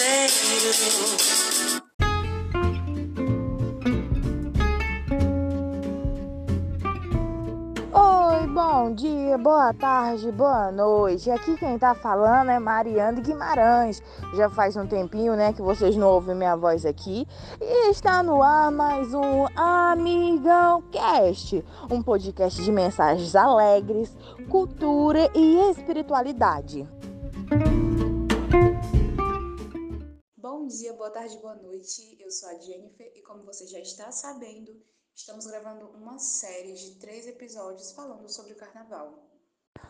Oi, bom dia, boa tarde, boa noite. Aqui quem tá falando é Mariana Guimarães. Já faz um tempinho, né, que vocês não ouvem minha voz aqui. E está no ar mais um Amigão Cast, um podcast de mensagens alegres, cultura e espiritualidade. Dia, boa tarde, boa noite. Eu sou a Jennifer e como você já está sabendo, estamos gravando uma série de três episódios falando sobre o carnaval.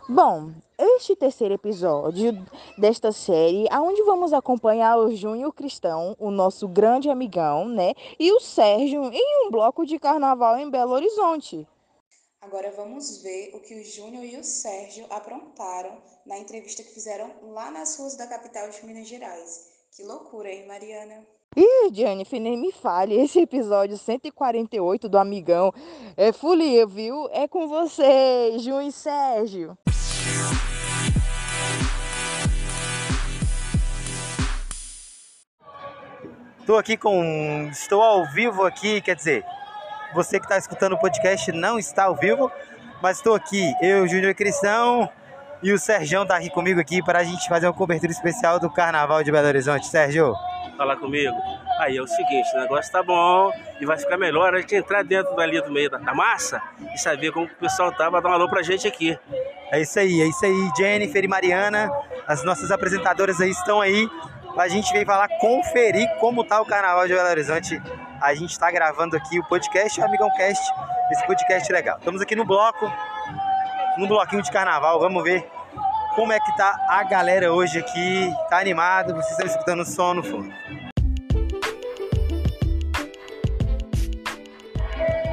Bom, este terceiro episódio desta série, aonde vamos acompanhar o Júnior Cristão, o nosso grande amigão, né, e o Sérgio em um bloco de carnaval em Belo Horizonte. Agora vamos ver o que o Júnior e o Sérgio aprontaram na entrevista que fizeram lá nas ruas da capital de Minas Gerais. Que loucura, hein, Mariana? Ih, Jennifer, nem me fale, esse episódio 148 do Amigão é folia, viu? É com você, Júnior e Sérgio. Estou aqui com. Estou ao vivo aqui, quer dizer, você que está escutando o podcast não está ao vivo, mas estou aqui, eu, Júnior Cristão e o Serjão está aqui comigo aqui para a gente fazer uma cobertura especial do Carnaval de Belo Horizonte. Sérgio, falar comigo. Aí é o seguinte, o negócio tá bom e vai ficar melhor a gente entrar dentro dali do meio da, da massa e saber como o pessoal tá, vai dar um alô pra gente aqui. é isso aí, é isso aí. Jennifer e Mariana, as nossas apresentadoras aí estão aí. A gente veio falar, conferir como tá o Carnaval de Belo Horizonte. A gente está gravando aqui o podcast, o Amigão Cast, esse podcast legal. Estamos aqui no bloco, no bloquinho de Carnaval. Vamos ver como é que tá a galera hoje aqui. Tá animado? Vocês estão escutando o som no fundo.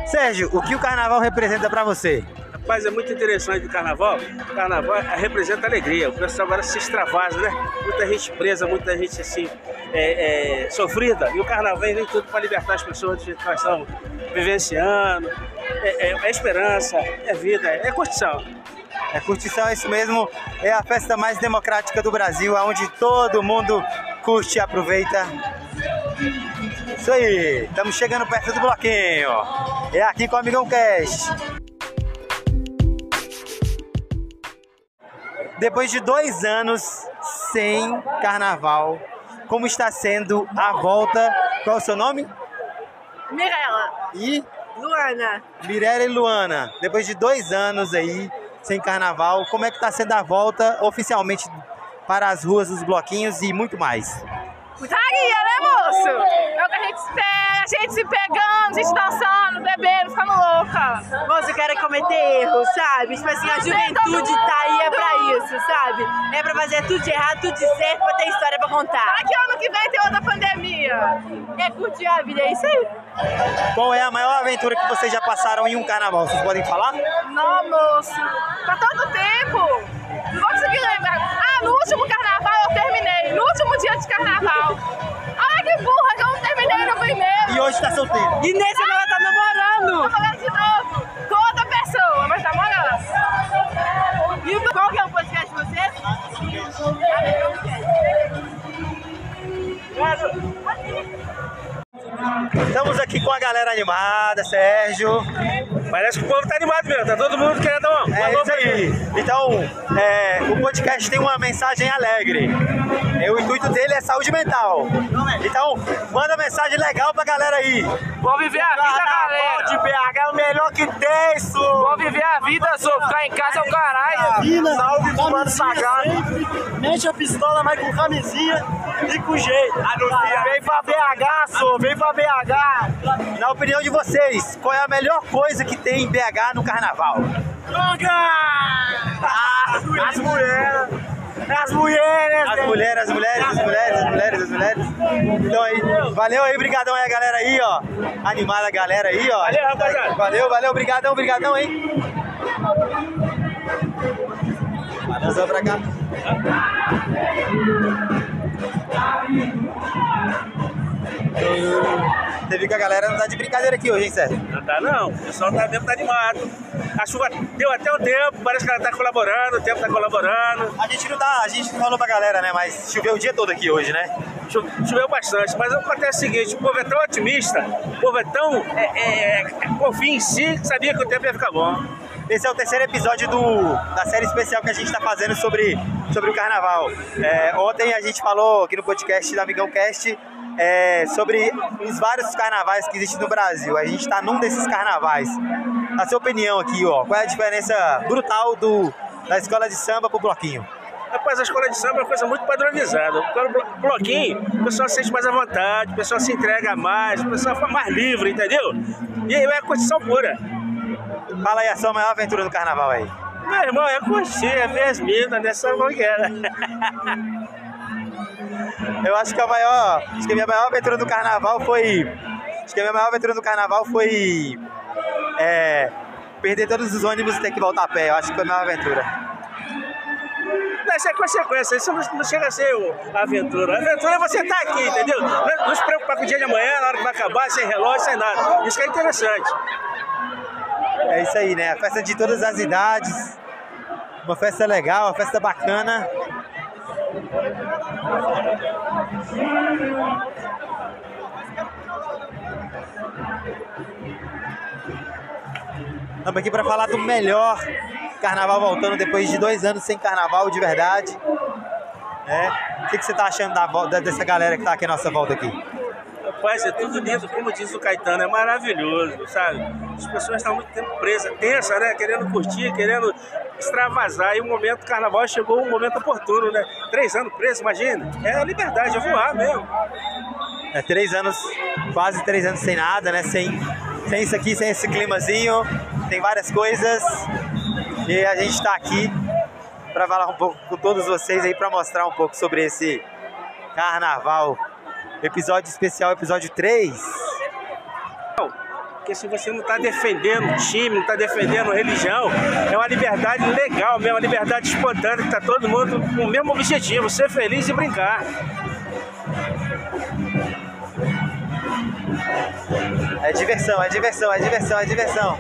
Sérgio, o que o Carnaval representa para você? Rapaz, é muito interessante o carnaval. O carnaval representa alegria. O pessoal agora se extravasa, né? Muita gente presa, muita gente assim, é, é, sofrida. E o carnaval vem tudo para libertar as pessoas de que nós estamos vivenciando. É, é- é esperança, é vida, é curtição. É curtição, é isso mesmo. É a festa mais democrática do Brasil, onde todo mundo curte e aproveita. Isso aí, estamos chegando perto do bloquinho. É aqui com o Amigão Cast. Depois de dois anos sem carnaval, como está sendo a volta? Qual é o seu nome? Mirella, E Luana, Mirella e Luana, depois de dois anos aí sem carnaval, como é que tá sendo a volta oficialmente para as ruas dos bloquinhos e muito mais? Putaria, né, moço? É o que a gente espera, a gente se pegando, a gente dançando, bebendo, ficando louca. Moço, eu quero cometer erros, sabe? Tipo assim, a juventude tá aí é pra isso, sabe? É pra fazer tudo de errado, tudo de certo, pra ter história pra contar. Será que ano que vem tem outra pandemia? É curtir a vida, é isso aí. Qual é a maior aventura que vocês já passaram em um carnaval? Vocês podem falar? Não, moço. Tá tanto tempo. Não vou conseguir lembrar. Ah, no último carnaval eu terminei. No último dia de carnaval. Ai, que burra, que eu não terminei no primeiro. E hoje tá solteiro. E nesse ela tá namorando. Vou falar de novo. Com outra pessoa, mas tá morando. E qual que é o podcast de vocês? Estamos aqui com a galera animada, Sérgio. Parece que o povo tá animado mesmo, tá todo mundo querendo dar um É isso aí. Então, é, o podcast tem uma mensagem alegre. É, o intuito dele é saúde mental. Então, manda mensagem legal pra galera aí. Vamos viver a vida, galera. de BH é o melhor que tem, isso. Vamos viver a vida, só ficar em casa é o caralho. Salve do mano sagrado. Mete a pistola, mas com camisinha e com jeito. Vem pra BH, sô, vem pra BH. Na opinião de vocês, qual é a melhor coisa que tem em BH no carnaval? Droga! Ah, as mulheres. As mulheres! As mulheres, as mulheres, as mulheres, as mulheres, as mulheres. Então aí, valeu aí, brigadão aí a galera aí, ó. Animada a galera aí, ó. Valeu, rapaziada. Valeu, valeu, brigadão, brigadão, hein. Só pra cá. Você viu que a galera não tá de brincadeira aqui hoje, hein, Sérgio? Não tá não, o pessoal tá mesmo tá animado. A chuva deu até o tempo, parece que ela tá colaborando, o tempo tá colaborando. A gente não tá, a gente não falou pra galera, né? Mas choveu o dia todo aqui hoje, né? Cho- Choveu bastante, mas acontece o seguinte, o povo é tão otimista, o povo é tão é, é, é, confia em si, que sabia que o tempo ia ficar bom. Esse é o terceiro episódio do, da série especial que a gente está fazendo sobre, sobre o carnaval. É, ontem a gente falou aqui no podcast da Amigão Cast é, sobre os vários carnavais que existem no Brasil. A gente está num desses carnavais. Na sua opinião aqui, ó, qual é a diferença brutal do, da escola de samba pro bloquinho? Rapaz, a escola de samba é uma coisa muito padronizada. O blo- bloquinho, o pessoal se sente mais à vontade, o pessoal se entrega mais, o pessoal fica mais livre, entendeu? E aí é condição pura. Fala aí a sua maior aventura no carnaval aí. Meu irmão, é curtir, é ver as minas, nessa mangueira. Eu acho que a maior, acho que a minha maior aventura do carnaval foi, acho que a minha maior aventura do carnaval foi é, perder todos os ônibus e ter que voltar a pé. Eu acho que foi a maior aventura. Isso é consequência, isso não, chega a ser a aventura. A aventura é você estar aqui, entendeu? Não, não se preocupar com o dia de amanhã, na hora que vai acabar, sem relógio, sem nada. Isso que é interessante. É isso aí, né? A festa de todas as idades. Uma festa legal, uma festa bacana. Estamos aqui para falar do melhor carnaval voltando depois de dois anos sem carnaval de verdade. É. O que, que você está achando da dessa galera que está aqui à nossa volta aqui? Rapaz, é tudo lindo, como diz o Caetano, é maravilhoso, sabe? As pessoas estão muito tempo presas, tensas, né? Querendo curtir, querendo extravasar. E o momento do carnaval chegou um momento oportuno, né? Três anos preso, imagina. É liberdade, é voar mesmo. É três anos, quase três anos sem nada, né? Sem, sem isso aqui, sem esse climazinho, tem várias coisas. E a gente está aqui para falar um pouco com todos vocês aí, para mostrar um pouco sobre esse carnaval. Episódio especial, episódio 3. Porque se você não está defendendo o time, não está defendendo religião, é uma liberdade legal mesmo, uma liberdade espontânea, que está todo mundo com o mesmo objetivo, ser feliz e brincar. É diversão, é diversão, é diversão, é diversão.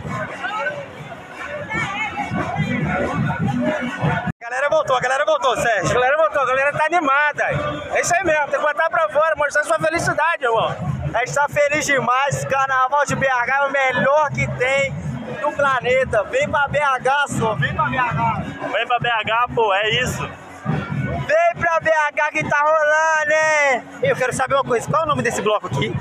A galera voltou, a galera voltou, A Sérgio. galera voltou, a galera tá animada. É isso aí mesmo, tem que botar pra fora, mostrar sua felicidade, irmão. A gente tá feliz demais. Carnaval de BH é o melhor que tem do planeta. Vem pra BH, só. Vem pra BH. Vem pra BH, pô, é isso. Vem pra BH que tá rolando, hein? Eu quero saber uma coisa, qual é o nome desse bloco aqui?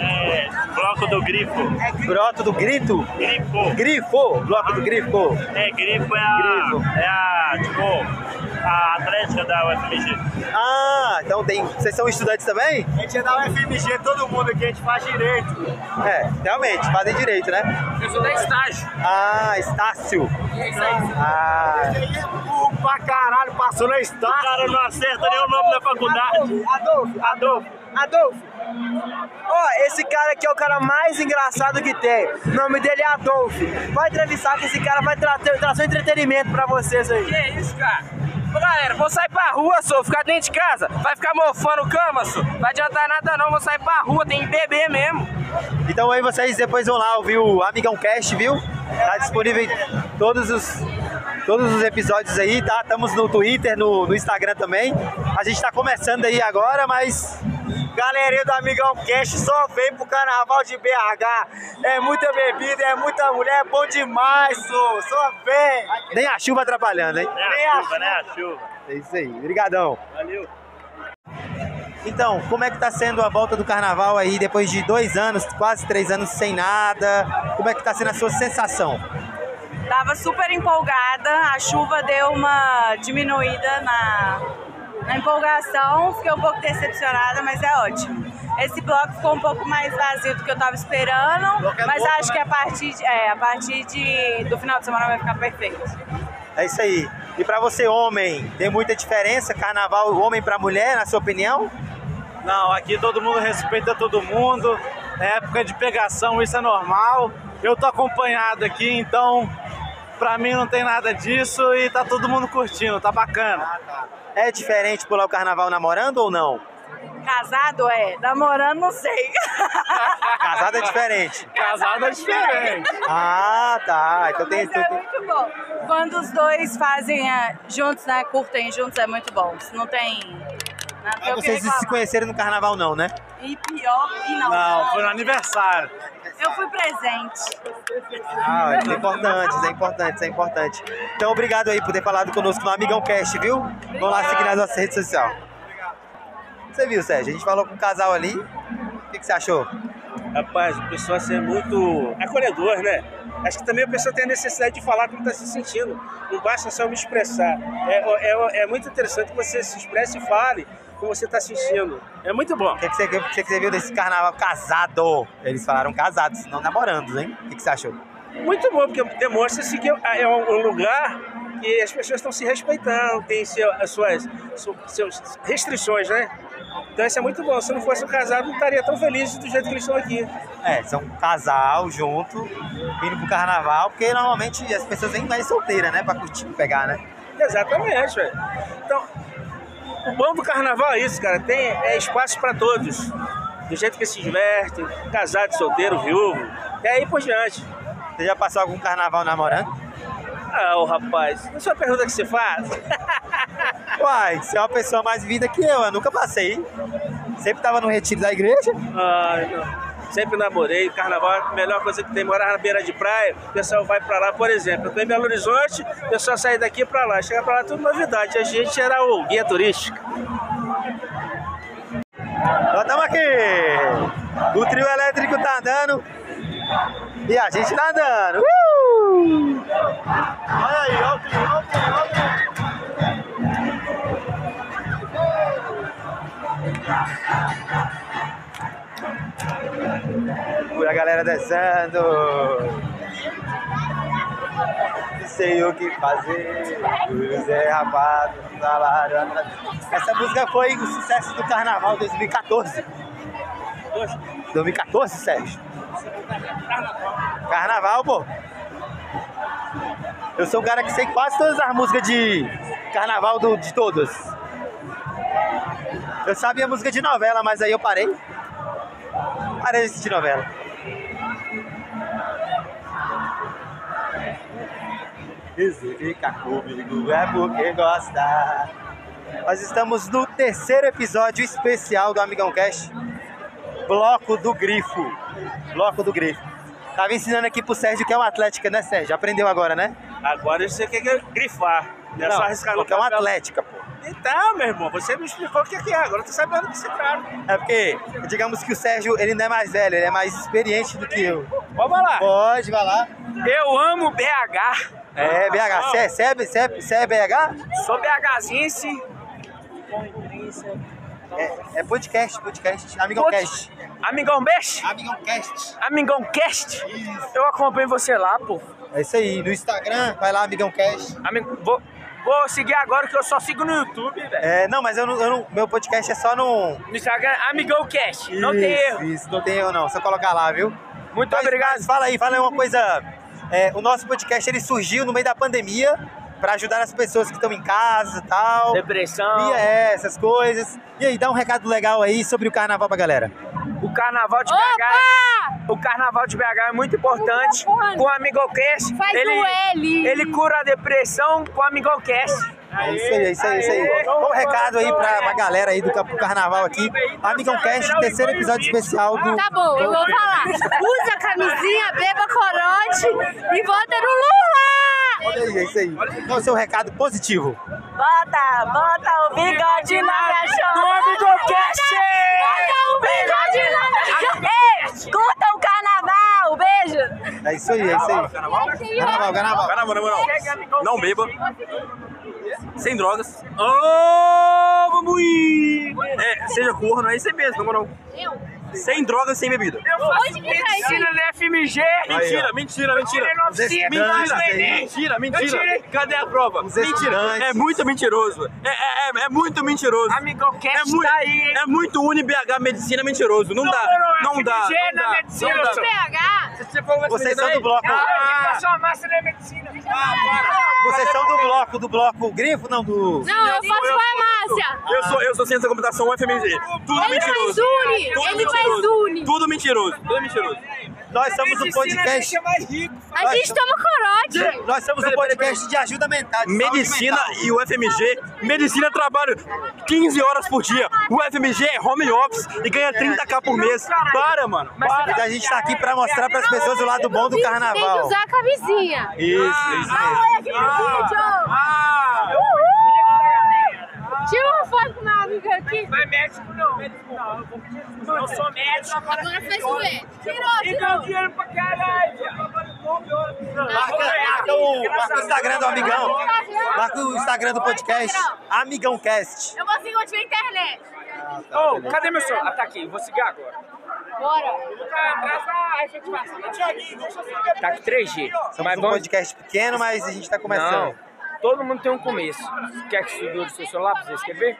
É, bloco do grifo. Broto do Grito? Grifo. Grifo, bloco do Grifo. É, grifo é a. É a, tipo, a atlética da UFMG. Ah, então tem. Vocês são estudantes também? A gente é da UFMG, todo mundo aqui, a gente faz direito. É, realmente, fazem direito, né? Eu sou da estágio. Ah, Estácio. Ah, Ele é burro pra caralho, passou na O estátua. cara não acerta nem o nome da faculdade. Adolfo, Adolfo, Adolfo. Ó, esse cara aqui é o cara mais engraçado que tem. O nome dele é Adolfo. Vai entrevistar que esse cara vai tra trazer um entretenimento pra vocês aí. Que isso, cara? Ô, galera, vou sair pra rua, só, ficar dentro de casa. Vai ficar mofando cama, só. Não vai adiantar nada não, vou sair pra rua, tem que beber mesmo. então aí vocês depois vão lá ouvir o Amigão Cast, viu? Tá disponível em todos os, todos os episódios aí, tá? Estamos no Twitter, no, no Instagram também. A gente tá começando aí agora, mas Galerinha do Amigão Cast só vem pro carnaval de BH. É muita bebida, é muita mulher, é bom demais, só. Só vem. nem a chuva atrapalhando, hein? É a chuva, né? A chuva. É isso aí. Obrigadão. Valeu. Então, como é que tá sendo a volta do carnaval aí depois de dois anos, quase três anos sem nada? Como é que tá sendo a sua sensação? Tava super empolgada, a chuva deu uma diminuída na, na empolgação, fiquei um pouco decepcionada, mas é ótimo. Esse bloco ficou um pouco mais vazio do que eu tava esperando, mas acho que a partir, de, é, a partir de, do final de semana vai ficar perfeito. É isso aí. E pra você, homem, tem muita diferença carnaval homem pra mulher, na sua opinião? Não, aqui todo mundo respeita todo mundo. É época de pegação, isso é normal. Eu tô acompanhado aqui, então pra mim não tem nada disso e tá todo mundo curtindo, tá bacana. É diferente pular o carnaval namorando ou não? Casado é, namorando não sei. Casado é diferente. Casado é diferente. Ah, tá. Então tem. Mas é muito bom. Quando os dois fazem é, juntos, né? Curtem juntos é muito bom. Se Não tem nada Mas que vocês se reclamar. conheceram no carnaval, não, né? E pior, e não. Não, foi no aniversário. Eu fui presente. Ah, isso é importante, isso é importante, isso é importante. Então, obrigado aí por ter falado conosco no Amigão Cast, viu? Vamos lá seguir nas nossas redes sociais. Você viu, Sérgio? A gente falou com um casal ali. O que, que você achou? Rapaz, o pessoal assim, é muito acolhedor, né? Acho que também a pessoa tem a necessidade de falar como está se sentindo. Não basta só me expressar. É, é, é muito interessante que você se expresse e fale como você está sentindo. É muito bom. O que, que, você, o que, que você viu desse carnaval casado? Eles falaram casados, não namorando, hein? O que, que você achou? Muito bom, porque demonstra-se que é um lugar que as pessoas estão se respeitando, tem seu, as suas, su- suas restrições, né? Então isso é muito bom. Se não fosse um casado, não estaria tão feliz do jeito que eles estão aqui. É, são um casal junto, indo pro carnaval, porque normalmente as pessoas vêm mais solteiras, né? Pra curtir, pegar, né? Exatamente, velho. Então, o bom do carnaval é isso, cara. Tem é espaço para todos. Do jeito que se diverte, casado, solteiro, viúvo. E aí por diante. Você já passou algum carnaval namorando? Ah, ô rapaz, não é só a pergunta que você faz. Uai, você é uma pessoa mais vida que eu, eu nunca passei. Sempre tava no retiro da igreja. Ai, não. Sempre namorei, carnaval é a melhor coisa que tem. Morar na beira de praia, o pessoal vai pra lá, por exemplo. Eu tô em Belo Horizonte, o pessoal sai daqui pra lá. Chega pra lá, tudo novidade. A gente era o guia turístico. Nós estamos aqui. O trio elétrico tá andando. E a gente tá andando. Uh! Olha aí, olha o trio, olha o trio, olha o trio. A galera dançando. Não sei o que fazer. O Zé Rapado, salário. Essa música foi o sucesso do Carnaval 2014. 2014, Sérgio? Carnaval, pô. Eu sou um cara que sei quase todas as músicas de carnaval do- de todas. Eu sabia música de novela, mas aí eu parei. Parei de assistir novela. E se fica comigo é porque gosta. Nós estamos no terceiro episódio especial do Amigão Cast. Bloco do Grifo. Bloco do Grifo. Tava ensinando aqui pro Sérgio que é um atlética, né, Sérgio? Aprendeu agora, né? Agora você quer que grifar. Não é só arriscar no é uma atlética, pô. Então, meu irmão, você me explicou o que que é. Agora eu tô sabendo do que se trata. É porque, digamos que o Sérgio, ele não é mais velho, ele é mais experiente do que eu. Vamos lá. Pode, vai lá. Eu amo BH. É, BH. Você é, você é, você é, você é BH? Sou BHzense. É, é podcast, podcast. Amigão Cast. Amigão Best? Amigão Cast. Amigão Cast? Eu acompanho você lá, pô. É isso aí. No Instagram, vai lá, Amigão Cast. Amigo, vou, vou seguir agora que eu só sigo no YouTube, velho. É, não, mas eu não, eu não- meu podcast é só no. No Instagram, Amigão Cast. Não isso, tem erro. Isso, não tem erro não. Só colocar lá, viu? Muito Mas- obrigado. mas fala aí, fala aí uma coisa. É, o nosso podcast ele surgiu no meio da pandemia para ajudar as pessoas que estão em casa e tal. Depressão. E é, essas coisas. E aí, dá um recado legal aí sobre o carnaval pra galera. O carnaval de BH. é- O carnaval de BH é muito importante. Com o Amigocast, Faz ele, o L. ele cura a depressão com o Amigocast. É isso aí, é isso aí, é isso aí. Qual o recado aí pra, pra galera aí do campo carnaval aqui? Amigão Cast, terceiro episódio especial do. Tá bom, eu vou falar. Usa camisinha, beba corote e vota no Lula! Olha aí, é isso aí. Qual é o seu recado positivo? Bota, bota o bigode na minha Do chama. Amigocast! Bota o bigode na minha curta o carnaval, beijo. É isso aí, é isso aí. Carnaval, carnaval. Não, não. Não beba. Sem drogas. Ô, vamos ir! É, seja corno, é isso mesmo, na moral. Sem drogas, sem bebida. Onde que tá Medicina da FMG! Mentira, mentira, mentira. Os estudantes aí. Mentira, Eu mentira. tirei. Cadê a prova? Mentira. É muito mentiroso. É, é, é, é muito mentiroso. Amigocast É muito, tá aí, hein? é muito UniBH medicina mentiroso. Não dá. Não dá. FMG Não na dá. medicina, Não dá. seu- PH? Vocês são do bloco. Ah, só massa na medicina. Vocês são do bloco, do bloco grifo, não do. Não, eu faço farmácia. Eu sou, eu sou ciência da computação UFMG. Tudo Ele mentiroso. Tudo ele mentiroso. Tudo mentiroso. Tudo mentiroso. Nós somos um podcast. mais rico. A gente toma corote. Nós somos um podcast de ajuda mental. Medicina e o FMG. Medicina trabalha 15 horas por dia. O FMG é home office e ganha 30k por mês. Para, mano. Para. Mas a gente tá aqui pra mostrar pras pessoas o lado bom do Tem que carnaval. usar a camisinha. Isso, isso mesmo. Olha aqui no vídeo. Tira uma foto com meu amigo aqui. Não é médico, não. Não, eu sou médico. Agora fez o quê? Tirou, E ganho tirou. dinheiro pra caralho. Marca, marca o, marca o Instagram do amigão. Marca o Instagram do podcast. Amigão Cast. Eu vou seguir onde tiver internet. Ô, cadê meu celular? Ah, tá aqui, vou seguir agora. Bora. Efetivação. Tá aqui 3G. Somos um podcast pequeno, mas a gente tá começando. Não. Todo mundo tem um começo. Quer que segure o seu celular pra você escrever?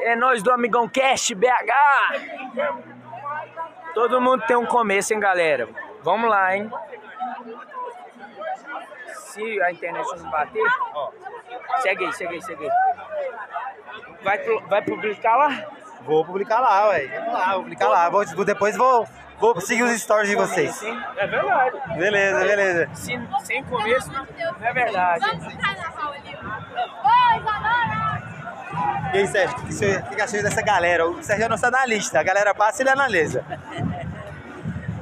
É nós do Amigão Cast BH! Todo mundo tem um começo, hein, galera? Vamos lá, hein? Se a internet não bater, ó. Segue aí, segue aí, segue aí. Vai, vai publicar lá? Vou publicar lá, ué. Vamos lá, vou publicar lá. Vou- depois vou, vou seguir os stories de vocês. Sim, é verdade. Beleza, beleza. Se, sem começo, não é verdade. Vamos pro carnaval ali. Oi, Isadora. E aí, Sérgio, o que, você achou dessa galera? O Sérgio é nosso analista. A galera passa e ele analisa.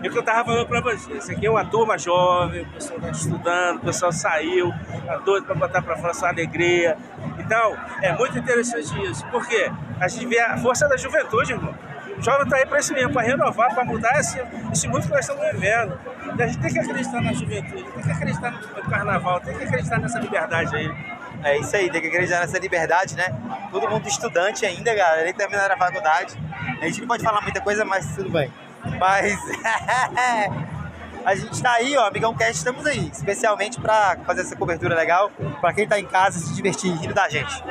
É o que eu tava falando pra você. Isso aqui é uma turma jovem, o pessoal tá estudando, o pessoal saiu, tá doido pra botar pra fora sua alegria. Então, é muito interessante isso. Por quê? A gente vê a força da juventude, irmão. O jovem tá aí pra isso mesmo, pra renovar, pra mudar esse, esse mundo que nós estamos vivendo. E a gente tem que acreditar na juventude, tem que acreditar no carnaval, tem que acreditar nessa liberdade aí. É isso aí, tem que acreditar nessa liberdade, né? Todo mundo estudante ainda, galera, nem terminaram a faculdade. A gente não pode falar muita coisa, mas tudo bem. Mas a gente tá aí, ó, Amigão Cast, estamos aí, especialmente pra fazer essa cobertura legal, pra quem tá em casa se divertir rindo da gente.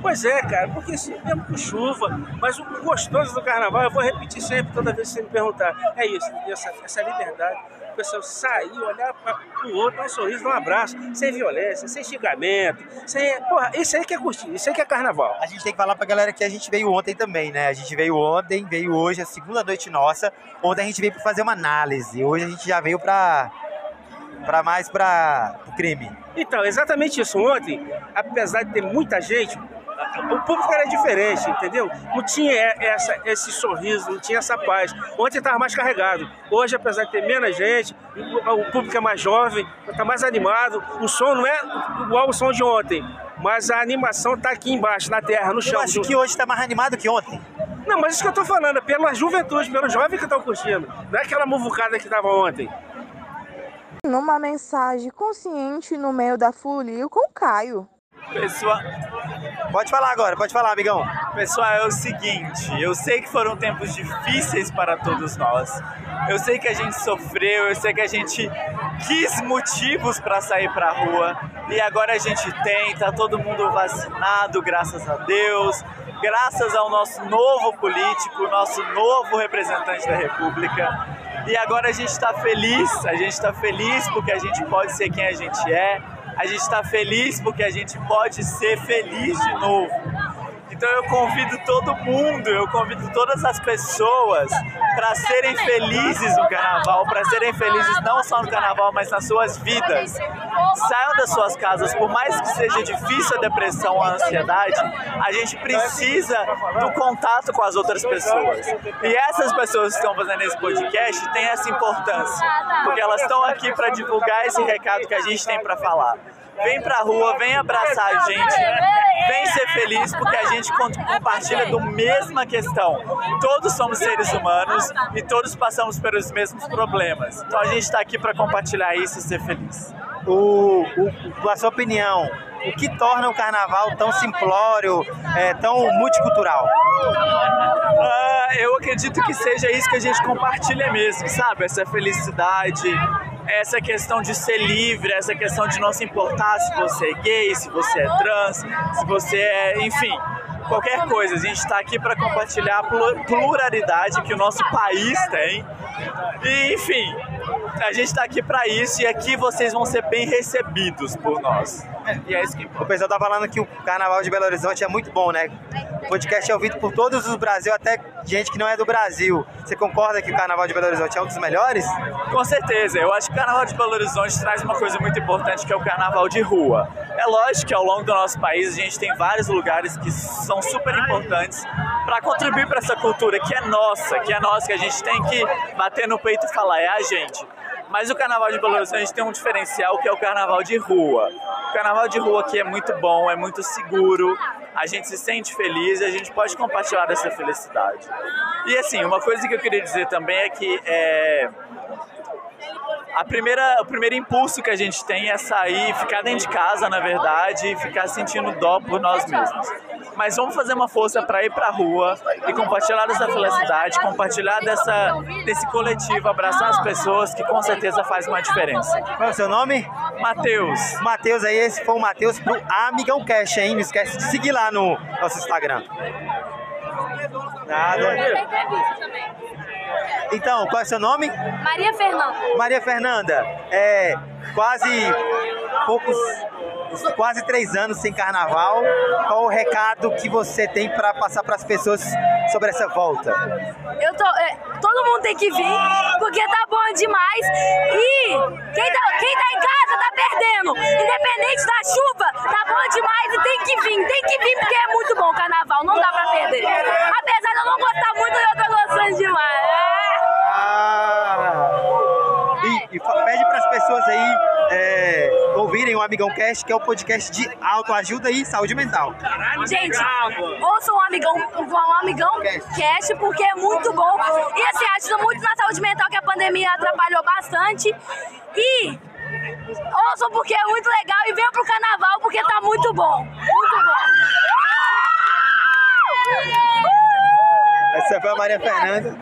Pois é, cara, porque assim, mesmo com chuva, mas o gostoso do carnaval, eu vou repetir sempre, toda vez que você me perguntar, é isso, essa, essa liberdade, o pessoal sair, olhar para o outro, dar um sorriso, dar um abraço, sem violência, sem xingamento, sem. Porra, isso aí que é curtir, isso aí que é carnaval. A gente tem que falar pra galera que a gente veio ontem também, né? A gente veio ontem, veio hoje, a segunda noite nossa. Ontem a gente veio pra fazer uma análise, hoje a gente já veio pra, pra mais pra, pro crime. Então, exatamente isso. Ontem, apesar de ter muita gente, o público era diferente, entendeu? Não tinha essa, esse sorriso, não tinha essa paz. Ontem estava mais carregado. Hoje, apesar de ter menos gente, o público é mais jovem, está mais animado. O som não é igual o som de ontem, mas a animação está aqui embaixo, na terra, no chão. Eu acho que hoje tá mais animado que ontem. Não, mas isso que eu tô falando, é pela juventude, pelo jovem que estão curtindo. Não é aquela muvucada que estava ontem. Numa mensagem consciente no meio da folia com o Caio. Pessoal, Pode falar agora, pode falar, amigão. pessoal, é o seguinte, eu sei que foram tempos difíceis para todos nós. Eu sei que a gente sofreu, eu sei que a gente quis motivos para sair para rua e agora a gente tem, tá todo mundo vacinado, graças a Deus, graças ao nosso novo político, nosso novo representante da República. E agora a gente está feliz, a gente está feliz porque a gente pode ser quem a gente é, a gente está feliz porque a gente pode ser feliz de novo. Então eu convido todo mundo, eu convido todas as pessoas para serem felizes no carnaval, para serem felizes não só no carnaval, mas nas suas vidas. Saiam das suas casas, por mais que seja difícil a depressão, a ansiedade, a gente precisa do contato com as outras pessoas. E essas pessoas que estão fazendo esse podcast têm essa importância, porque elas estão aqui para divulgar esse recado que a gente tem para falar. Vem pra rua, vem abraçar a gente, vem ser feliz porque a gente compartilha do mesma questão. Todos somos seres humanos e todos passamos pelos mesmos problemas. Então a gente está aqui para compartilhar isso e ser feliz. O, o, a sua opinião, o que torna o carnaval tão simplório, é, tão multicultural? Ah, eu acredito que seja isso que a gente compartilha mesmo, sabe? Essa felicidade, essa questão de ser livre, essa questão de não se importar se você é gay, se você é trans, se você é, enfim, qualquer coisa. A gente está aqui para compartilhar a plu- pluralidade que o nosso país tem. E, enfim, a gente está aqui para isso e aqui vocês vão ser bem recebidos por nós. E é isso que O pessoal tá falando que o Carnaval de Belo Horizonte é muito bom, né? O podcast é ouvido por todos os Brasil, até gente que não é do Brasil. Você concorda que o Carnaval de Belo Horizonte é um dos melhores? Com certeza, eu acho que o Carnaval de Belo Horizonte traz uma coisa muito importante que é o Carnaval de rua. É lógico que ao longo do nosso país a gente tem vários lugares que são super importantes para contribuir para essa cultura que é nossa, que é nossa, que a gente tem que bater no peito e falar, é a gente. Mas o Carnaval de Belo Horizonte tem um diferencial que é o Carnaval de rua. O Carnaval de rua aqui é muito bom, é muito seguro, a gente se sente feliz e a gente pode compartilhar dessa felicidade. E assim, uma coisa que eu queria dizer também é que é, a primeira, o primeiro impulso que a gente tem é sair, ficar dentro de casa, na verdade, e ficar sentindo dó por nós mesmos. Mas vamos fazer uma força para ir para a rua e compartilhar dessa felicidade, compartilhar dessa, desse coletivo, abraçar as pessoas, que com certeza faz uma diferença. Qual é o seu nome? Matheus. Matheus aí, esse foi o Matheus pro Amigão Cash, hein? Não esquece de seguir lá no nosso Instagram. Nada. Então, qual é o seu nome? Maria Fernanda. Maria Fernanda, é quase poucos, quase três anos sem carnaval. Qual o recado que você tem para passar para as pessoas sobre essa volta? Eu tô, é, todo mundo tem que vir, porque tá bom demais. E quem tá, quem tá em casa tá perdendo. Independente da chuva, tá bom demais e tem que vir. Tem que vir porque é muito bom o carnaval, não dá pra perder. Apesar de eu não gostar muito, eu tô gostando demais. Ah! E, e fa- pede para as pessoas aí é, ouvirem o Amigão Cast, que é o podcast de autoajuda e saúde mental. Gente, ouçam um amigão, um amigão cast porque é muito bom. E assim, ajuda muito na saúde mental que a pandemia atrapalhou bastante. E ouçam porque é muito legal e venham pro carnaval porque tá muito bom. Muito bom. Essa foi a Maria Fernanda.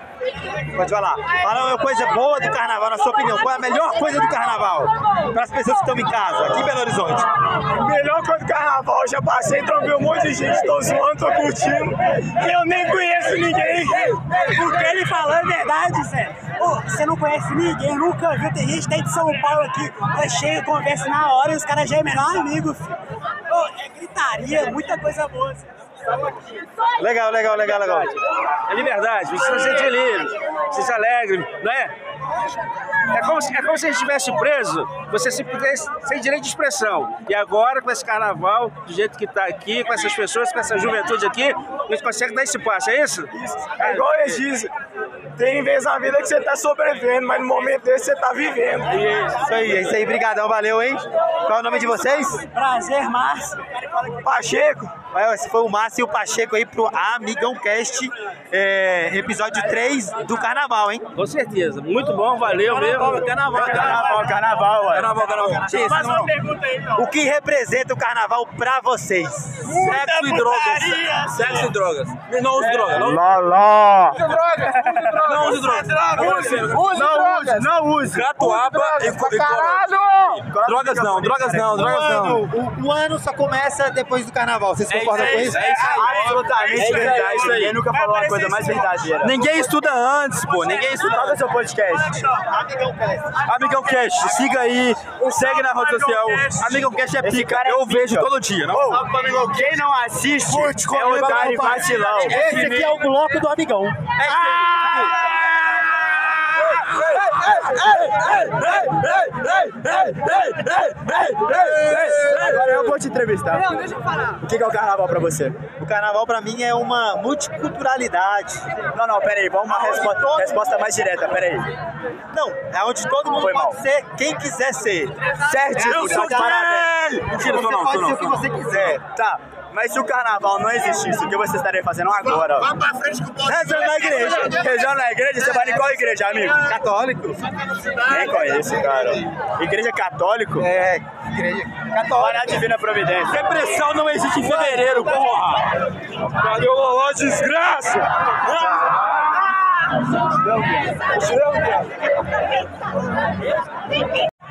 Pode falar. Fala uma coisa boa do carnaval, na sua opinião. Qual é a melhor coisa do carnaval? Para as pessoas que estão em casa, aqui em Belo Horizonte. Melhor coisa do carnaval, já passei, trombei um monte de gente, tô zoando, tô curtindo. E eu nem conheço ninguém. Porque ele falou é verdade, Zé. Ô, você não conhece ninguém, nunca viu. Tem gente daí de São Paulo aqui, é cheio, conversa na hora e os caras já é melhor amigo, filho. Ô, é gritaria, muita coisa boa. Zé. Legal, legal, legal, legal. É liberdade, você se sentir livre, você se alegre, não é? É como, se, é como se a gente estivesse preso, você se pudesse sem direito de expressão. E agora, com esse carnaval, do jeito que está aqui, com essas pessoas, com essa juventude aqui, a gente consegue dar esse passo, é isso? É igual eles dizem, tem vezes na vida que você tá sobrevivendo, mas no momento desse você tá vivendo. Isso aí, é isso aí. Brigadão, valeu, hein? Qual é o nome de vocês? Prazer, Márcio. Pacheco. Esse foi o Márcio e o Pacheco aí pro Amigão Cast, é, episódio 3 do carnaval, hein? Com certeza. Muito bom, valeu Carnaval, mesmo. carnaval, carnaval, carnaval, ué. Carnaval, carnaval. Gente, Faz uma não- pergunta aí, então. O que representa o carnaval pra vocês? Sexo e drogas. Sexo e drogas. Não use droga. Não Loló. Não use drogas. Use, use Não drogas. use, não use. Catuaba e, e Caralho! Drogas não, drogas não, drogas não. O, o ano só começa depois do carnaval. Vocês concordam com isso? É isso aí. Absolutamente É isso aí, verdade. é isso aí. Ninguém nunca falou uma coisa mais verdadeira. Ninguém estuda antes, pô. Ninguém estuda Qual é o seu podcast? Amigão Cast. Amigão Cast, siga aí, segue na rede social. Amigão Cast é pica, cara é eu vejo todo dia. Não? Quem não assiste é o otário vacilão. Esse aqui é o bloco do amigão. Agora eu vou te entrevistar. Não, deixa eu falar. O que é o carnaval pra você? O carnaval pra mim é uma multiculturalidade. Não, não, peraí, vamos uma resposta, resposta mais direta, peraí. Não, é onde todo mundo Foi pode mal. ser quem quiser ser. Certíssimo, Eu tá sou de parabéns. Mentira, Você não, pode ser o que você quiser. Tá, mas se o carnaval não existisse, o que você estaria fazendo agora? Vai pra frente com o bloco. Rezando na igreja. Rezando na igreja? Você vai em qual igreja, amigo? Católico. Nem conheço, cara. Igreja católico? É, igreja católica. Olha a divina providência. Depressão não existe em fevereiro, porra. Cadê o Loló, desgraça?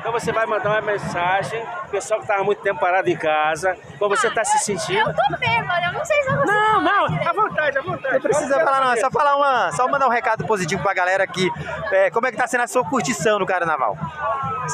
Então você vai mandar uma mensagem, o pessoal que tava muito tempo parado em casa, como você tá se sentindo. Eu tô bêbada, eu não sei se eu consigo Não, não, à vontade, à vontade. Não precisa falar não, é só falar uma, só mandar um recado positivo pra galera aqui. É, como é que tá sendo a sua curtição no carnaval?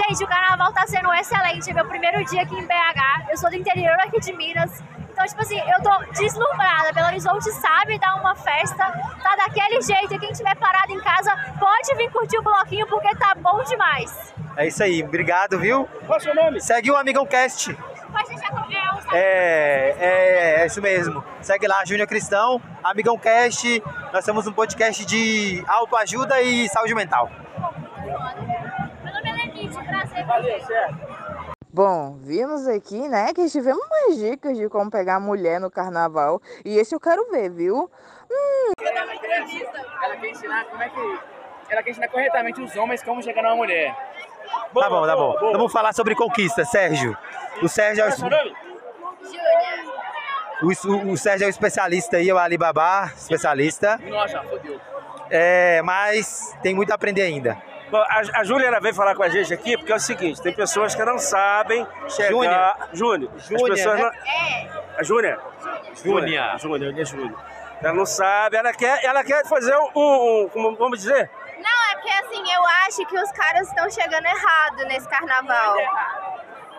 Gente, o carnaval tá sendo excelente. É meu primeiro dia aqui em BH. Eu sou do interior aqui de Minas. Então, tipo assim, eu tô deslumbrada. Belo Horizonte sabe dar uma festa. Tá daquele jeito. E quem tiver parado em casa pode vir curtir o bloquinho porque tá bom demais. É isso aí, obrigado, viu? Qual é o seu nome? Segue o Amigão Cast. Pode deixar com é, É, é, isso mesmo. Segue lá, Júnior Cristão, Amigão Cast. Nós temos um podcast de autoajuda e saúde mental. Meu nome é Lenite, prazer. Valeu, certo. Bom, vimos aqui, né, que tivemos umas dicas de como pegar mulher no carnaval. E esse eu quero ver, viu? Hum, Ela quer ensinar como é que. Ela quer ensinar corretamente os homens como chegar numa mulher. Tá bom, tá bom. Então Vamos falar sobre conquista, Sérgio. O Sérgio é o, o, o Sérgio é o especialista aí, é o Alibaba, especialista. Nossa, fodeu. É, mas tem muito a aprender ainda. Bom, a, a Júlia veio falar com a gente aqui porque é o seguinte, tem pessoas que não sabem chegar... Júnior. As Júnior, pessoas né? não... A Júnia? Júnia. Júnia, ele é Júlia. Ela não sabe, ela quer, ela quer fazer um, um, como vamos dizer, Não, é porque assim, eu acho que os caras estão chegando errado nesse carnaval.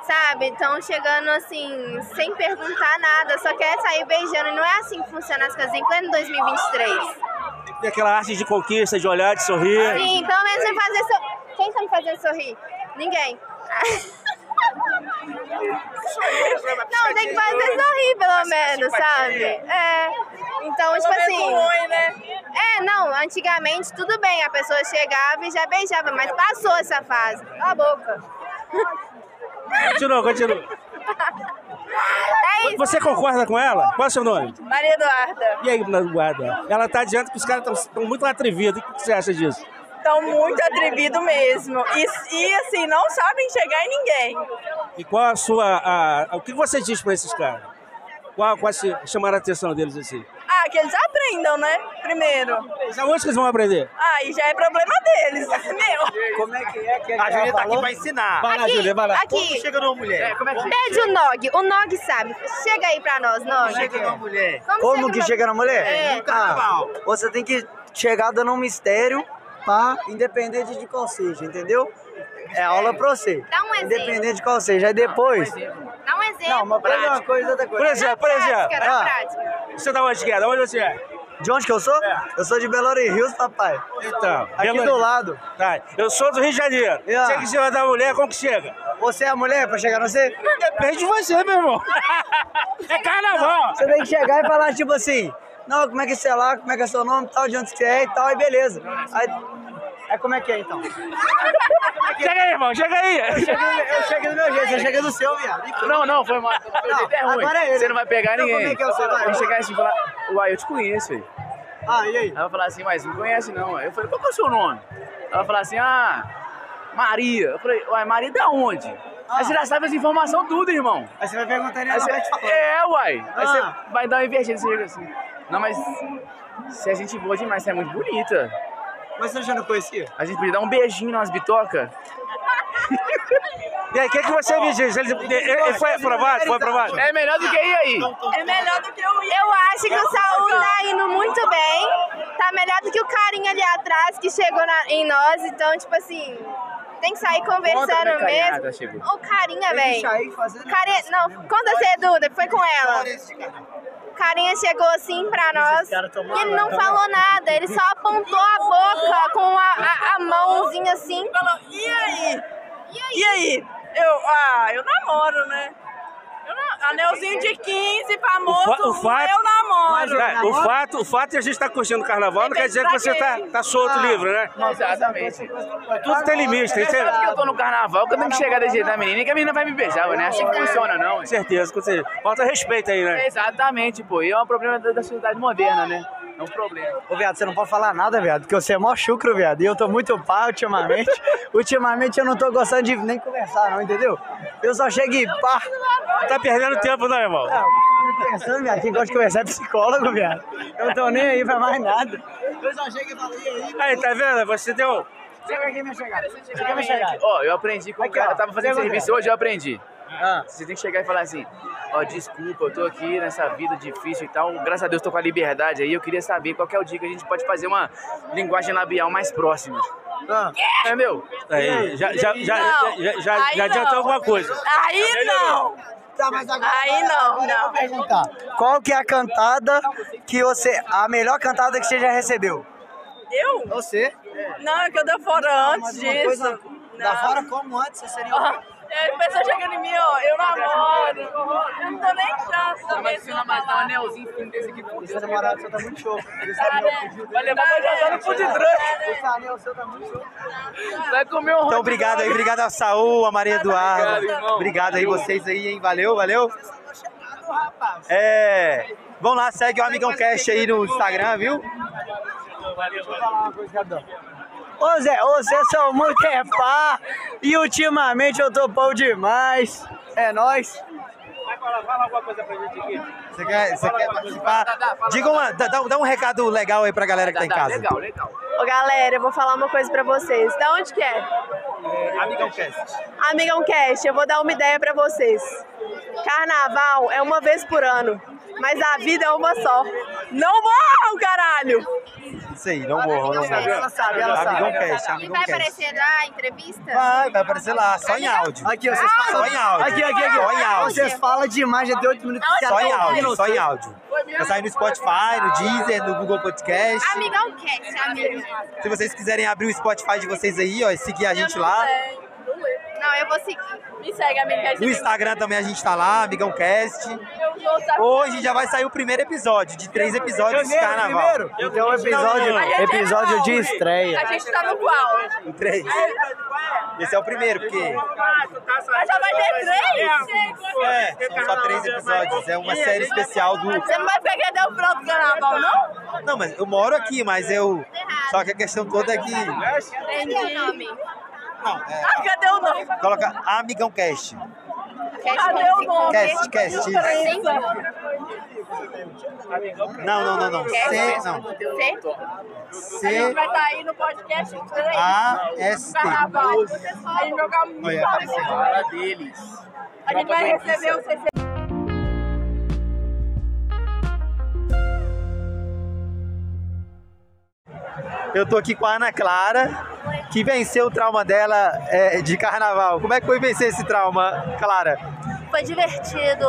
Sabe? Estão chegando assim, sem perguntar nada, só quer sair beijando. E não é assim que funciona as coisas em pleno 2023. Tem aquela arte de conquista, de olhar, de sorrir. Sim, pelo menos me fazer sorrir. Quem tá me fazendo sorrir? Ninguém. Não, tem que fazer sorrir, pelo menos, sabe? É. Então, tipo assim. É, não, antigamente tudo bem, a pessoa chegava e já beijava, mas passou essa fase. Cala a boca. Continua, continua. É. Você concorda com ela? Qual é o seu nome? Maria Eduarda. E aí, Guarda? Ela tá dizendo que os caras estão muito atrevidos. O que você acha disso? Estão muito atrevidos mesmo. E, e, assim, não sabem chegar em ninguém. E qual a sua. A, a- o que você diz pra esses caras? Qual, qual chamar a atenção deles assim? Ah, que eles aprendam, né? Primeiro. Mas aonde que eles vão aprender? Aí já é problema deles, meu. Como é que é que A Júlia tá aqui pra ensinar. Vai lá, Júlia, vai lá. Aqui. Chega numa mulher. Pede o Nog. O Nog sabe. Chega aí pra nós, Nog. Chega numa mulher. Como que numa- chega na mulher? É. Ah, você tem que chegar dando um mistério, pá, independente de qual seja, entendeu? É aula pra você. Dá um exemplo. Independente de qual seja. Aí depois. Um exemplo. Não, uma coisa é uma coisa, outra coisa. Por exemplo, por exemplo. Prática, Ah. prática. Você da onde que é? Da onde você é? De onde que eu sou? Eu sou de Belo Horizonte, papai. Então. Aqui Belo- do lado. Tá. Eu sou do Rio de Janeiro. Ah. Você que chega da mulher, como que chega? Você é a mulher pra chegar você? Depende de você, meu irmão. É carnaval. Você tem que chegar e falar, tipo assim, não, como é que você é lá, como é que é seu nome, tal, de onde você é e tal, e beleza. Aí, aí como é que é então? Chega aí, irmão, chega aí. Eu cheguei, eu cheguei do meu jeito, você chega do seu, viado. Não, não, foi mal. Não, é ruim. agora é ele. Você não vai pegar Então, ninguém. como é que é o seu? Vai. Chegar assim e falar, uai, eu te conheço, velho. Ah, e aí? Ela vai falar assim, mas não conhece não. Aí eu falei, qual que é o seu nome? Ela vai falar assim, ah, Maria. Eu falei, uai, Maria da onde? Aí você já sabe as informações tudo, irmão. Aí você vai perguntar e Aí ela você- vai te falar. É, uai. Aí Ah. você vai dar uma invertida, você chega assim. Não, mas se a gente boa demais, você é muito bonita. Mas você já não conhecia? A gente podia dar um beijinho nas bitocas. E aí, o que, que você me diz? Ele, ele- ele foi aprovado? Foi aprovado? É melhor do que ir aí. É melhor do que eu ir. Eu acho que o Saul tá indo muito bem. Tá melhor do que o carinha ali atrás que chegou na- em nós. Então, tipo assim, tem que sair é conversando mesmo. chegou. O carinha, Tem que velho. sair fazendo- Carinha, não, conta você, Duda, que foi com ela. O carinha chegou assim pra nós e ele não falou nada, ele só apontou a boca com a, a, a mãozinha assim. Falou, e aí? E aí? Eu, ah, eu namoro, né? Anelzinho de 15 pra moço, o fato- eu namoro. É, o, fato, o fato de a gente estar curtindo o carnaval não quer dizer que você tá, tá solto, livre, né? Exatamente. Tudo tem limite, tem sabe que eu tô no carnaval, que eu tenho que chegar desse jeito da menina e que a menina vai me beijar, né? Assim que funciona, não. Com certeza, com certeza. Falta respeito aí, né? Exatamente, pô. E é um problema da sociedade moderna, né? É um problema. Ô, viado, você não pode falar nada, viado, porque você é mó chucro, viado. E eu tô muito pá ultimamente. ultimamente eu não tô gostando de nem conversar, não, entendeu? Eu só chego e pá. Tá perdendo tempo, não, irmão? Não, tô pensando, viado. Quem gosta de conversar é psicólogo, viado. Eu não tô nem aí pra mais nada. Eu só chego e falo, e aí? Aí, tá vendo? Você deu. Chega aqui, minha chegada. Chega, minha chegada. Ó, eu aprendi com o cara. ó. Tava fazendo serviço hoje, eu aprendi. Ah. Você tem que chegar e falar assim, ó, desculpa, eu tô aqui nessa vida difícil e tal. Graças a Deus tô com a liberdade aí. Eu queria saber qual que é o dia que a gente pode fazer uma linguagem labial mais próxima. Entendeu? Aí, já, já, já, já, já, já adiantou alguma coisa. Aí não. Tá, mas agora Aí não, não. perguntar. Qual que é a cantada que você. A melhor cantada que você já recebeu? Eu? Você? Não, é que eu dei fora antes disso. coisa Da fora como antes, você seria. É, a pessoa chegando em mim, ó, eu namoro. Eu não dou nem chance também. se não mais dar um anelzinho fino desse aqui. Esse namorado seu tá muito show. Esse Tá, anel fudido. Vai levar pra jantar no food truck. Esse anel seu tá muito show. Vai comer um Então, obrigado aí, obrigado ao Saul, a Maria Eduarda. Obrigado, irmão. Obrigado aí vocês aí, hein? Valeu, valeu. É. Vamos lá, segue o Amigão Cast aí no Instagram, viu? Ô Zé, vocês são muito é pá e ultimamente eu tô bom demais. É nóis. Fala alguma coisa pra gente aqui. Você quer, você quer participar? Diga uma, dá, dá um recado legal aí pra galera que tá em casa. Legal, legal. Ô galera, eu vou falar uma coisa pra vocês. Da onde que é? Amigão Cast. Amigão Cast, eu vou dar uma ideia pra vocês. Carnaval é uma vez por ano, mas a vida é uma só. Não morram, caralho! Isso aí, não morram, não morram. Ela sabe, ela sabe. Amigão Cast, E Amigão vai Cast. aparecer na entrevista? Vai, vai aparecer lá, só em áudio. Aqui, ó, vocês Só falam. em áudio. Aqui, aqui, aqui. Só em áudio. Vocês falam demais, já deu 8 minutos. que Só em tá áudio, só em áudio. Vai sair no Spotify, no Deezer, no Google Podcast. Amigão Cast, amigo. Se vocês quiserem abrir o Spotify de vocês aí, ó, e seguir a gente lá. Não, eu vou seguir. Me segue, amiga. No Instagram também a gente tá lá, Amigão Cast. Hoje já vai sair o primeiro episódio, de três episódios de carnaval. primeiro. Então, um episódio, episódio de estreia. A gente tá no qual? O três. Esse é o primeiro, porque. Mas já vai ter três? É, são só três episódios. É uma série especial do. Você não vai pegar até o próprio carnaval, não? Não, mas eu moro aqui, mas eu. Só que a questão toda é que. Entendi o nome. Não, é. Ah, cadê o nome? Coloca Amigão Cast. Cadê o nome? Cast, cast, isso. Não, não, não, não. C, não. A C, gente vai estar aí no podcast. A, S, T. Carnaval. Aí jogar muito deles. A gente vai receber o CC. Eu tô aqui com a Ana Clara, que venceu o trauma dela é, de carnaval. Como é que foi vencer esse trauma, Clara? Foi divertido.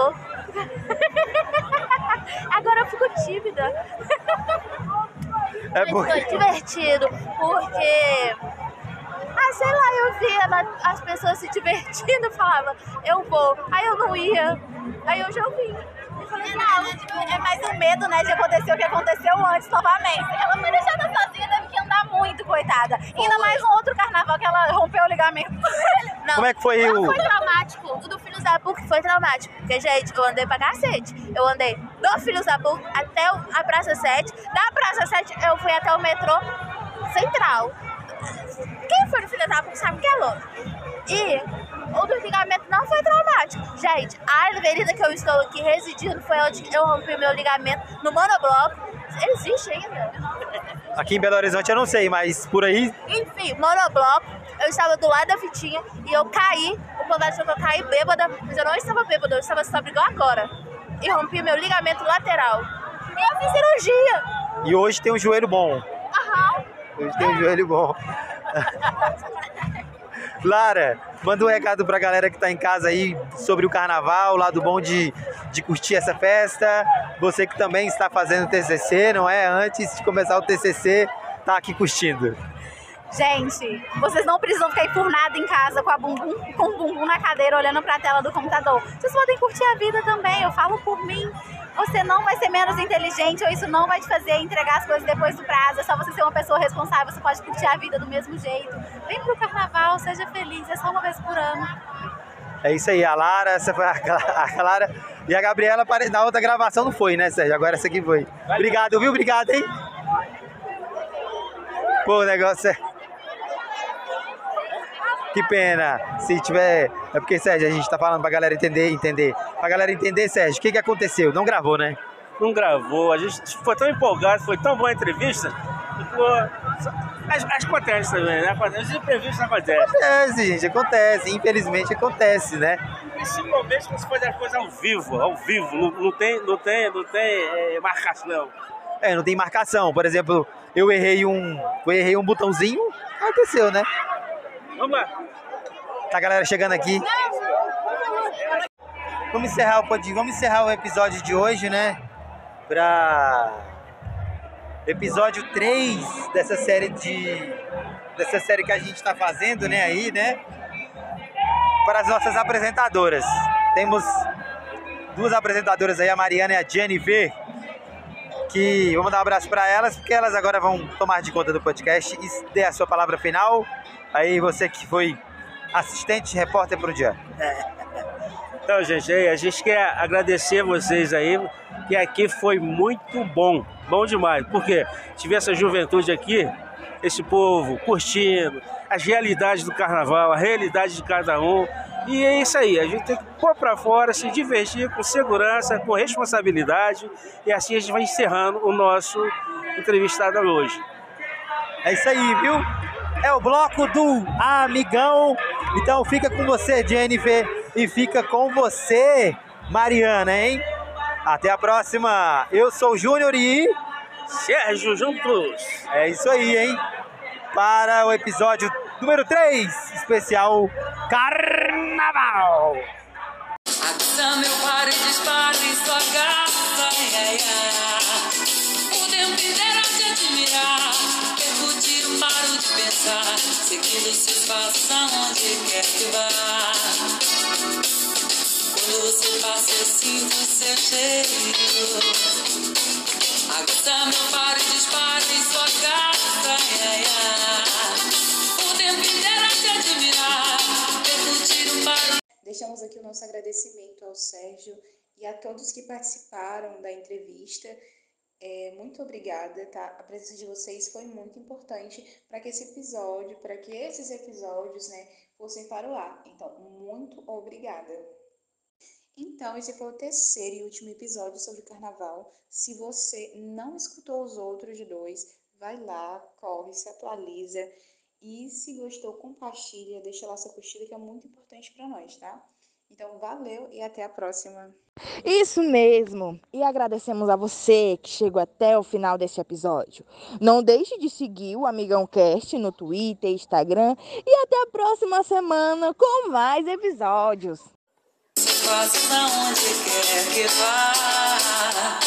Agora eu fico tímida. É Mas porque- foi divertido, porque. Ah, sei lá, eu via as pessoas se divertindo, falava, eu vou. Aí eu não ia. Aí eu já vim. Não, é mais o medo, né, de acontecer o que aconteceu antes novamente. Ela foi deixada sozinha, teve que andar muito, coitada. Ainda mais um outro carnaval que ela rompeu o ligamento. Não, Como é que foi não o- foi traumático. O do Filhos da PUC foi traumático. Porque, gente, eu andei pra cacete. Eu andei do Filhos da PUC até a Praça 7. Da Praça 7 eu fui até o metrô Central. Quem foi no Filhos da PUC sabe que é louco. E o do ligamento não foi Gente, a avenida que eu estou aqui residindo foi onde eu rompi meu ligamento no monobloco. Existe ainda. Aqui em Belo Horizonte eu não sei, mas por aí. Enfim, monobloco. Eu estava do lado da fitinha e eu caí. O povo achou que eu caí bêbada, mas eu não estava bêbada, eu estava sóbria igual agora. E rompi meu ligamento lateral. E eu fiz cirurgia. E hoje tem um joelho bom. Aham. Hoje tem um joelho bom. Lara, manda um recado pra galera que tá em casa aí sobre o carnaval, lado bom de, de curtir essa festa. Você que também está fazendo TCC, não é? Antes de começar o TCC, tá aqui curtindo. Gente, vocês não precisam ficar enfurnados em casa com, a bumbum, com o bumbum na cadeira olhando pra tela do computador. Vocês podem curtir a vida também, eu falo por mim. Você não vai ser menos inteligente ou isso não vai te fazer entregar as coisas depois do prazo. É só você ser uma pessoa responsável, você pode curtir a vida do mesmo jeito. Vem pro carnaval, seja feliz, é só uma vez por ano. É isso aí, a Lara, essa foi a Cla- a Clara e a Gabriela na outra gravação não foi, né, Sérgio? Agora essa aqui foi. Obrigado, viu? Obrigado, hein? Pô, o negócio é. Que pena. Se tiver. É porque, Sérgio, a gente tá falando pra galera entender, entender. Pra galera entender, Sérgio, o que que aconteceu? Não gravou, né? Não gravou, a gente foi tão empolgado, foi tão boa a entrevista. Ficou... Mas, mas acontece também, né? Acontece, os imprevistos acontecem. Acontece, gente, acontece. Infelizmente acontece, né? Principalmente quando você faz as coisas ao vivo, ao vivo. Não, não tem, não tem, não tem é, marcação. É, não tem marcação. Por exemplo, eu errei um. Eu errei um botãozinho, aconteceu, né? Vamos lá. Tá a galera chegando aqui. Vamos encerrar o pod- vamos encerrar o episódio de hoje, né? Pra episódio 3 dessa série de dessa série que a gente tá fazendo, né, aí, né? Para as nossas apresentadoras. Temos duas apresentadoras aí, a Mariana e a Jennifer, que vamos dar um abraço para elas, porque elas agora vão tomar de conta do podcast e dê a sua palavra final. Aí você que foi assistente repórter pro dia. Então, gente, aí, a gente quer agradecer vocês aí, que aqui foi muito bom, bom demais. Porque tive essa juventude aqui, esse povo curtindo, as realidades do carnaval, a realidade de cada um. E é isso aí, a gente tem que pôr pra fora, se divertir com segurança, com responsabilidade. E assim a gente vai encerrando o nosso entrevistado hoje. É isso aí, viu? É o bloco do Amigão. Então fica com você, Jennifer, e fica com você, Mariana, hein? Até a próxima. Eu sou o Júnior e Sérgio juntos. É isso aí, hein? Para o episódio número 3, especial Carnaval. Aguça meu par e dispara em sua garça, ai, ai, ai. O tempo inteiro a te admirar, paro de pensar, seguindo seus passos aonde quer que vá. Quando você passa eu sinto seu cheiro. Aguça meu par e dispara em sua garça, ai, ai. O tempo inteiro a te admirar, percutir um paro Deixamos aqui o nosso agradecimento ao Sérgio e a todos que participaram da entrevista. É, muito obrigada, tá? A presença de vocês foi muito importante para que esse episódio, para que esses episódios, né, fossem para o ar. Então, muito obrigada. Então, esse foi o terceiro e último episódio sobre o carnaval. Se você não escutou os outros dois, vai lá, corre, se atualiza. E se gostou, compartilha, deixa lá sua curtida que é muito importante para nós, tá? Então, valeu e até a próxima. Isso mesmo! E agradecemos a você que chegou até o final desse episódio. Não deixe de seguir o Amigão Cast no Twitter, Instagram e até a próxima semana com mais episódios. passos aonde quer que vá.